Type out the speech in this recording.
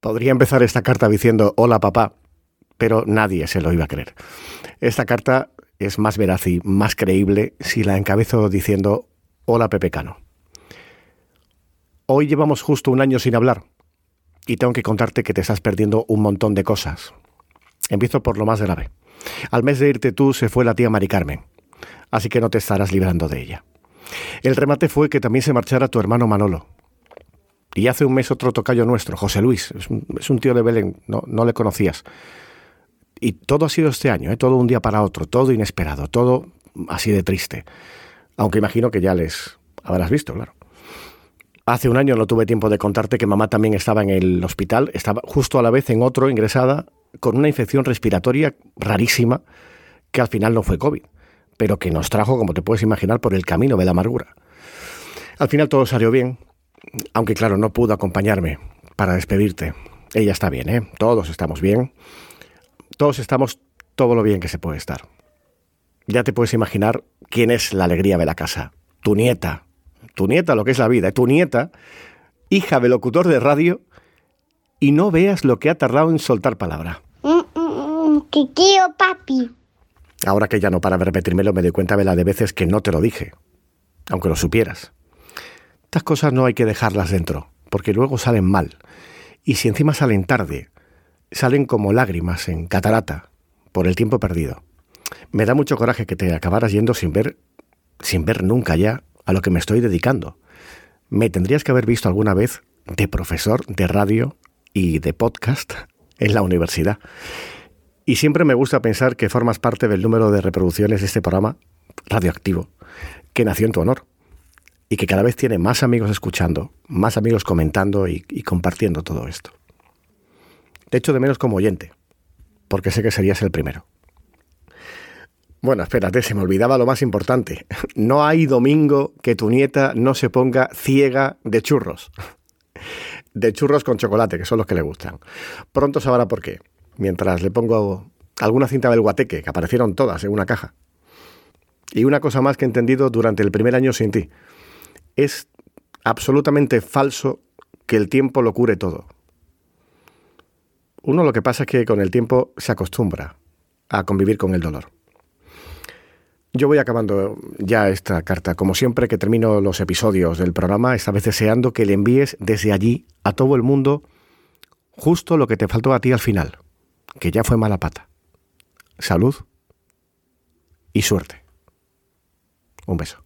Podría empezar esta carta diciendo hola papá, pero nadie se lo iba a creer. Esta carta es más veraz y más creíble si la encabezo diciendo hola Pepe Cano. Hoy llevamos justo un año sin hablar y tengo que contarte que te estás perdiendo un montón de cosas. Empiezo por lo más grave. Al mes de irte tú se fue la tía Mari Carmen, así que no te estarás librando de ella. El remate fue que también se marchara tu hermano Manolo, y hace un mes otro tocayo nuestro, José Luis, es un, tío de Belén, no, no, le conocías. Y todo ha sido este año, ¿eh? todo un día para otro, todo inesperado, todo así de triste. Aunque imagino que ya les habrás visto, claro. Hace un año no tuve tiempo de contarte que mamá también estaba en el hospital, estaba justo a la vez en otro ingresada con una infección respiratoria rarísima que al final no fue COVID, pero que nos trajo, como te puedes imaginar, por el camino de la amargura. Al final todo salió bien, aunque claro, no pudo acompañarme para despedirte. Ella está bien, ¿eh? Todos estamos bien. Todos estamos todo lo bien que se puede estar. Ya te puedes imaginar quién es la alegría de la casa. Tu nieta. Tu nieta, lo que es la vida. Tu nieta, hija de locutor de radio, y no veas lo que ha tardado en soltar palabra. tío papi. Ahora que ya no para de repetírmelo, me doy cuenta de la de veces que no te lo dije, aunque lo supieras. Estas cosas no hay que dejarlas dentro, porque luego salen mal. Y si encima salen tarde, salen como lágrimas en catarata por el tiempo perdido. Me da mucho coraje que te acabaras yendo sin ver, sin ver nunca ya a lo que me estoy dedicando. Me tendrías que haber visto alguna vez de profesor de radio y de podcast en la universidad. Y siempre me gusta pensar que formas parte del número de reproducciones de este programa radioactivo, que nació en tu honor y que cada vez tiene más amigos escuchando, más amigos comentando y, compartiendo todo esto. De hecho, de menos como oyente, porque sé que serías el primero. Bueno, espérate, se me olvidaba lo más importante. No hay domingo que tu nieta no se ponga ciega de churros. De churros con chocolate, que son los que le gustan. Pronto sabrá por qué. Mientras le pongo alguna cinta del guateque, que aparecieron todas en una caja. Y una cosa más que he entendido durante el primer año sin ti es absolutamente falso que el tiempo lo cure todo. Uno lo que pasa es que con el tiempo se acostumbra a convivir con el dolor. Yo voy acabando ya esta carta. Como siempre que termino los episodios del programa, esta vez deseando que le envíes desde allí a todo el mundo justo lo que te faltó a ti al final, que ya fue mala pata. Salud y suerte. Un beso.